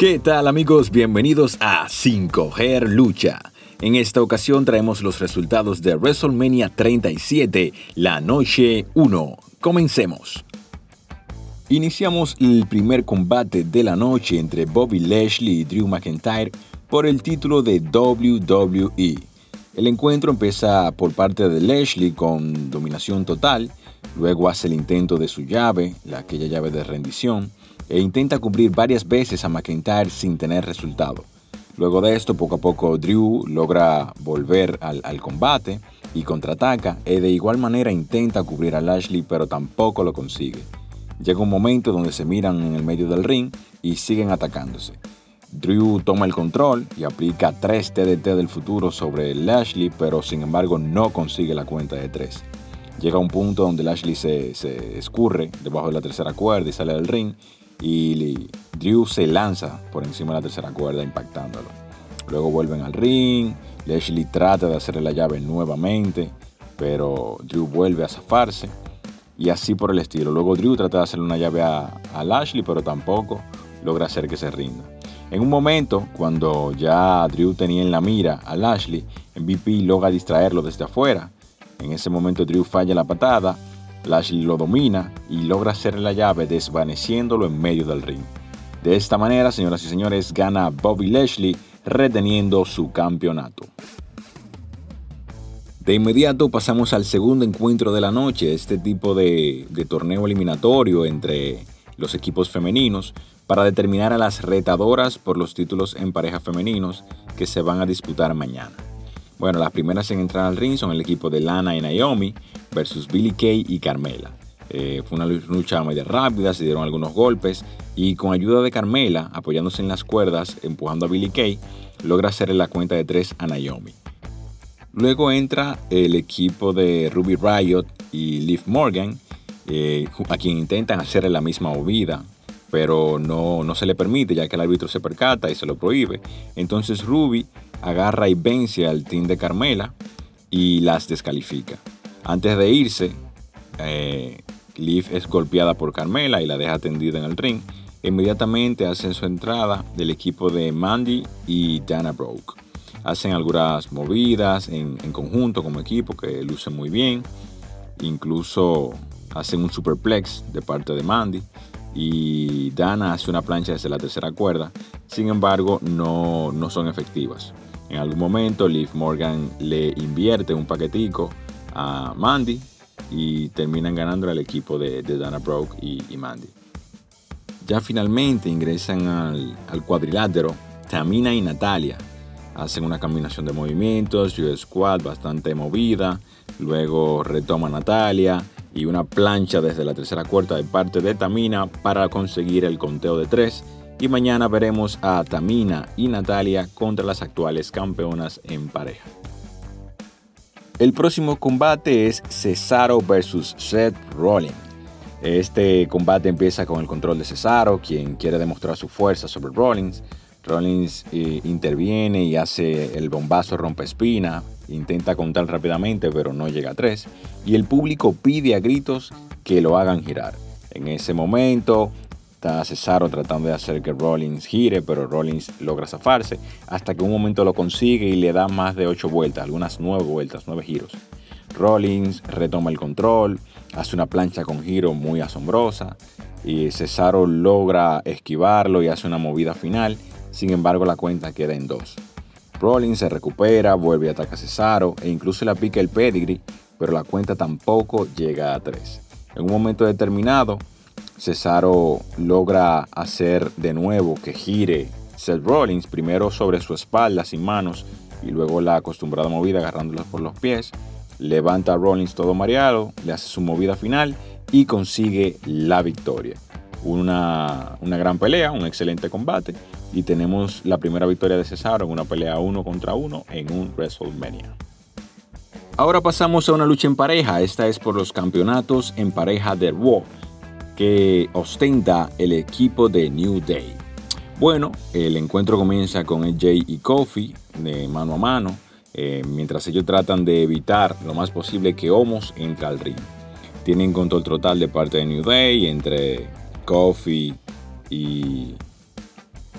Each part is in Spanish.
¿Qué tal amigos? Bienvenidos a Sin Coger Lucha. En esta ocasión traemos los resultados de WrestleMania 37, la noche 1. Comencemos. Iniciamos el primer combate de la noche entre Bobby Lashley y Drew McIntyre por el título de WWE. El encuentro empieza por parte de Lashley con dominación total, luego hace el intento de su llave, la aquella llave de rendición, e intenta cubrir varias veces a McIntyre sin tener resultado. Luego de esto, poco a poco, Drew logra volver al, combate y contraataca, y de igual manera intenta cubrir a Lashley, pero tampoco lo consigue. Llega un momento donde se miran en el medio del ring y siguen atacándose. Drew toma el control y aplica 3 TDT del futuro sobre Lashley, pero sin embargo no consigue la cuenta de 3. Llega un punto donde Lashley se, se escurre debajo de la tercera cuerda y sale del ring y Drew se lanza por encima de la tercera cuerda impactándolo. Luego vuelven al ring, Lashley trata de hacerle la llave nuevamente, pero Drew vuelve a zafarse y así por el estilo. Luego Drew trata de hacerle una llave a, Lashley, pero tampoco logra hacer que se rinda. En un momento, cuando ya Drew tenía en la mira a Lashley, MVP logra distraerlo desde afuera. En ese momento Drew falla la patada Lashley lo domina y logra hacer la llave desvaneciéndolo en medio del ring. De esta manera, señoras y señores, gana Bobby Lashley reteniendo su campeonato. De inmediato pasamos al segundo encuentro de la noche, este tipo de, de torneo eliminatorio entre los equipos femeninos para determinar a las retadoras por los títulos en pareja femeninos que se van a disputar mañana. Bueno, las primeras en entrar al ring son el equipo de Lana y Naomi versus Billy Kay y Carmela. Eh, fue una lucha media rápida, se dieron algunos golpes y con ayuda de Carmela, apoyándose en las cuerdas, empujando a Billy Kay, logra hacerle la cuenta de tres a Naomi. Luego entra el equipo de Ruby Riot y Liv Morgan, eh, a quien intentan hacerle la misma movida, pero no, no se le permite ya que el árbitro se percata y se lo prohíbe. Entonces Ruby agarra y vence al team de Carmela y las descalifica. Antes de irse, eh, Liv es golpeada por Carmela y la deja tendida en el ring. Inmediatamente hacen su entrada del equipo de Mandy y Dana Brooke. Hacen algunas movidas en, en conjunto como equipo que lucen muy bien. Incluso hacen un superplex de parte de Mandy y Dana hace una plancha desde la tercera cuerda. Sin embargo, no, no son efectivas. En algún momento Liv Morgan le invierte un paquetico a Mandy y terminan ganando al equipo de, Dana Brooke y, Mandy. Ya finalmente ingresan al, cuadrilátero Tamina y Natalia. Hacen una combinación de movimientos, y squad bastante movida. Luego retoma Natalia y una plancha desde la tercera cuarta de parte de Tamina para conseguir el conteo de tres y mañana veremos a Tamina y Natalia contra las actuales campeonas en pareja. El próximo combate es Cesaro versus Seth Rollins. Este combate empieza con el control de Cesaro, quien quiere demostrar su fuerza sobre Rollins. Rollins eh, interviene y hace el bombazo rompe espina, intenta contar rápidamente pero no llega a tres y el público pide a gritos que lo hagan girar. En ese momento Está Cesaro tratando de hacer que Rollins gire, pero Rollins logra zafarse hasta que un momento lo consigue y le da más de 8 vueltas, algunas 9 vueltas, 9 giros. Rollins retoma el control, hace una plancha con giro muy asombrosa y Cesaro logra esquivarlo y hace una movida final. Sin embargo, la cuenta queda en 2. Rollins se recupera, vuelve a atacar a Cesaro e incluso le aplica el pedigree, pero la cuenta tampoco llega a 3. En un momento determinado, Cesaro logra hacer de nuevo que gire Seth Rollins, primero sobre su espalda sin manos y luego la acostumbrada movida agarrándolos por los pies. Levanta a Rollins todo mareado, le hace su movida final y consigue la victoria. Una, una gran pelea, un excelente combate y tenemos la primera victoria de Cesaro en una pelea uno contra uno en un WrestleMania. Ahora pasamos a una lucha en pareja, esta es por los campeonatos en pareja de Raw que ostenta el equipo de New Day. Bueno, el encuentro comienza con Jay y Kofi de mano a mano, eh, mientras ellos tratan de evitar lo más posible que Homos entre al ring. Tienen control total de parte de New Day entre Kofi y,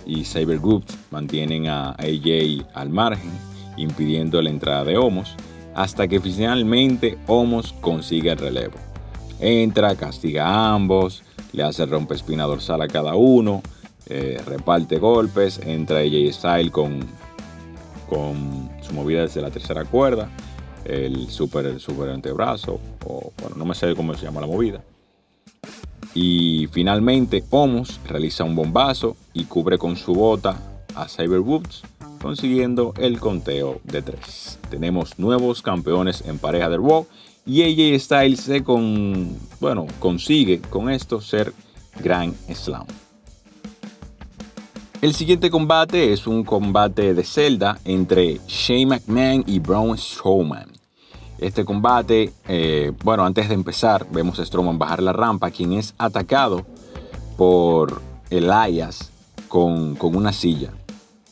y Saber Group mantienen a AJ al margen, impidiendo la entrada de Homos, hasta que finalmente Homos consigue el relevo. Entra, castiga a ambos, le hace rompe espina dorsal a cada uno, eh, reparte golpes, entra AJ Style con, con su movida desde la tercera cuerda, el super, el antebrazo, o bueno, no me sé cómo se llama la movida. Y finalmente Homos realiza un bombazo y cubre con su bota a Cyberwoods, consiguiendo el conteo de tres. Tenemos nuevos campeones en pareja de Raw y AJ Styles se con, bueno, consigue con esto ser Grand Slam. El siguiente combate es un combate de celda entre Shane McMahon y Braun Strowman. Este combate, eh, bueno, antes de empezar, vemos a Strowman bajar la rampa, quien es atacado por Elias con, con una silla.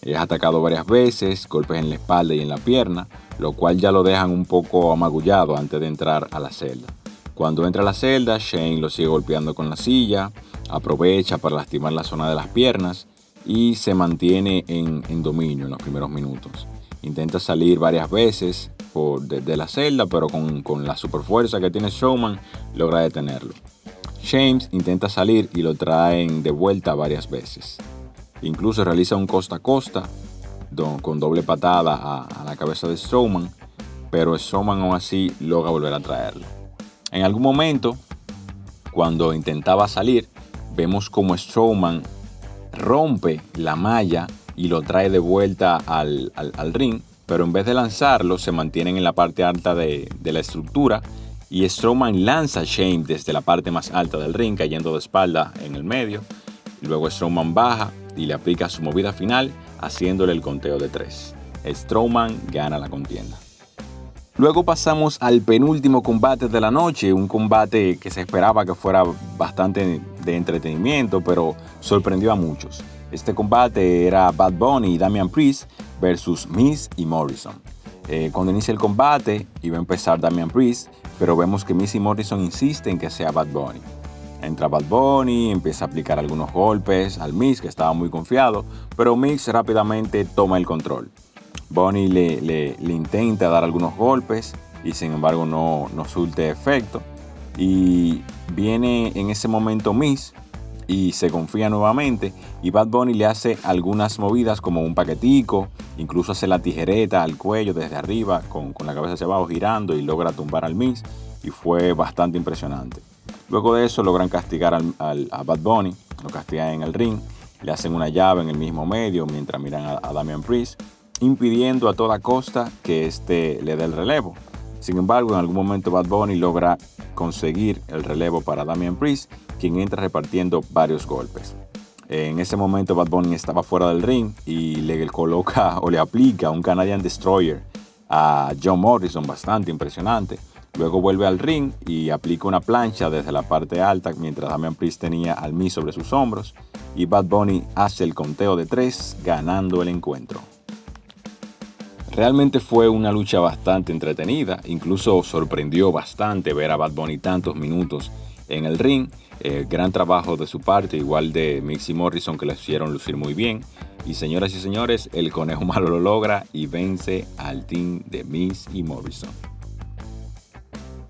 Es atacado varias veces, golpes en la espalda y en la pierna, lo cual ya lo dejan un poco amagullado antes de entrar a la celda. Cuando entra a la celda, Shane lo sigue golpeando con la silla, aprovecha para lastimar la zona de las piernas y se mantiene en, dominio en los primeros minutos. Intenta salir varias veces, por, de, la celda, pero con, con la superfuerza que tiene Showman logra detenerlo. James intenta salir y lo traen de vuelta varias veces. Incluso realiza un costa a costa con doble patada a, la cabeza de Strowman, pero Strowman aún así logra volver a traerlo. En algún momento, cuando intentaba salir, vemos como Strowman rompe la malla y lo trae de vuelta al, ring, pero en vez de lanzarlo se mantienen en la parte alta de, la estructura y Strowman lanza a Shane desde la parte más alta del ring cayendo de espalda en el medio. Luego Strowman baja y le aplica su movida final haciéndole el conteo de tres. Strowman gana la contienda. Luego pasamos al penúltimo combate de la noche, un combate que se esperaba que fuera bastante de entretenimiento, pero sorprendió a muchos. Este combate era Bad Bunny y Damian Priest versus Miss y Morrison. Eh, cuando inicia el combate iba a empezar Damian Priest, pero vemos que Miss y Morrison insisten que sea Bad Bunny. Entra Bad Bunny, empieza a aplicar algunos golpes al Miss, que estaba muy confiado, pero Miss rápidamente toma el control. Bunny le, le, intenta dar algunos golpes y sin embargo no, no sulte efecto. Y viene en ese momento Miss y se confía nuevamente y Bad Bunny le hace algunas movidas como un paquetico, incluso hace la tijereta al cuello desde arriba con, la cabeza hacia abajo girando y logra tumbar al Miss y fue bastante impresionante. Luego de eso logran castigar al, a Bad Bunny, lo castigan en el ring, le hacen una llave en el mismo medio mientras miran a, a Damian Priest, impidiendo a toda costa que éste le dé el relevo. Sin embargo, en algún momento Bad Bunny logra conseguir el relevo para Damian Priest, quien entra repartiendo varios golpes. En ese momento Bad Bunny estaba fuera del ring y le coloca o le aplica un Canadian Destroyer a John Morrison, bastante impresionante. Luego vuelve al ring y aplica una plancha desde la parte alta mientras Damian Priest tenía al Miz sobre sus hombros y Bad Bunny hace el conteo de tres ganando el encuentro. Realmente fue una lucha bastante entretenida, incluso sorprendió bastante ver a Bad Bunny tantos minutos en el ring. Eh, gran trabajo de su parte, igual de Mixie Morrison que le hicieron lucir muy bien. Y señoras y señores, el conejo malo lo logra y vence al team de Miss y Morrison.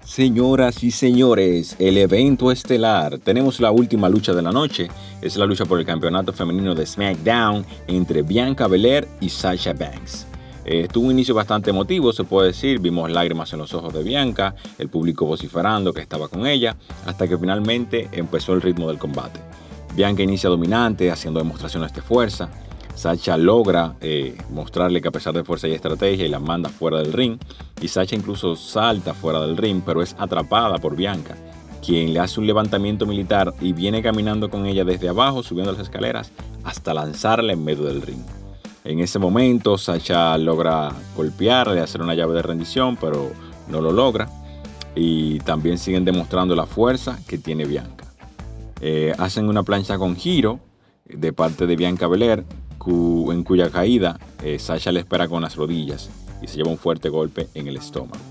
Señoras y señores, el evento estelar. Tenemos la última lucha de la noche. Es la lucha por el campeonato femenino de SmackDown entre Bianca Belair y Sasha Banks. Eh, tuvo un inicio bastante emotivo, se puede decir. Vimos lágrimas en los ojos de Bianca, el público vociferando que estaba con ella, hasta que finalmente empezó el ritmo del combate. Bianca inicia dominante, haciendo demostraciones de fuerza. Sacha logra eh, mostrarle que a pesar de fuerza y estrategia y la manda fuera del ring. Y Sacha incluso salta fuera del ring, pero es atrapada por Bianca, quien le hace un levantamiento militar y viene caminando con ella desde abajo, subiendo las escaleras, hasta lanzarla en medio del ring. En ese momento, Sacha logra golpearle, hacer una llave de rendición, pero no lo logra. Y también siguen demostrando la fuerza que tiene Bianca. Eh, hacen una plancha con giro de parte de Bianca Belair, en cuya caída eh, Sasha le espera con las rodillas y se lleva un fuerte golpe en el estómago.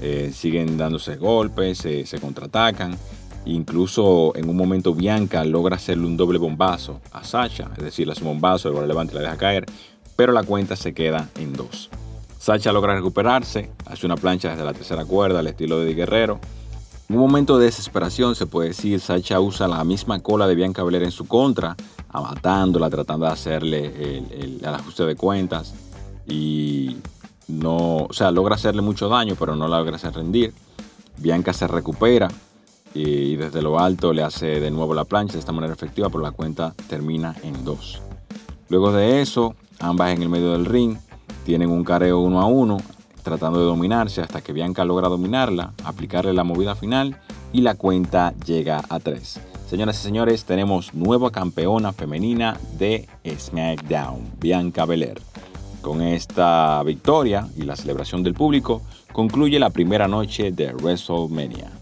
Eh, siguen dándose golpes, se contraatacan Incluso en un momento Bianca logra hacerle un doble bombazo a Sacha, es decir, le hace un bombazo, luego levanta y la deja caer, pero la cuenta se queda en dos. Sacha logra recuperarse, hace una plancha desde la tercera cuerda al estilo de Di Guerrero. Un momento de desesperación, se puede decir, Sacha usa la misma cola de Bianca Belair en su contra, amatándola, tratando de hacerle el, ajuste de cuentas y no, o sea, logra hacerle mucho daño, pero no la logra hacer rendir. Bianca se recupera y desde lo alto le hace de nuevo la plancha de esta manera efectiva, pero la cuenta termina en dos. Luego de eso, ambas en el medio del ring tienen un careo uno a uno, tratando de dominarse hasta que Bianca logra dominarla, aplicarle la movida final y la cuenta llega a tres. Señoras y señores, tenemos nueva campeona femenina de SmackDown, Bianca Belair. Con esta victoria y la celebración del público, concluye la primera noche de WrestleMania.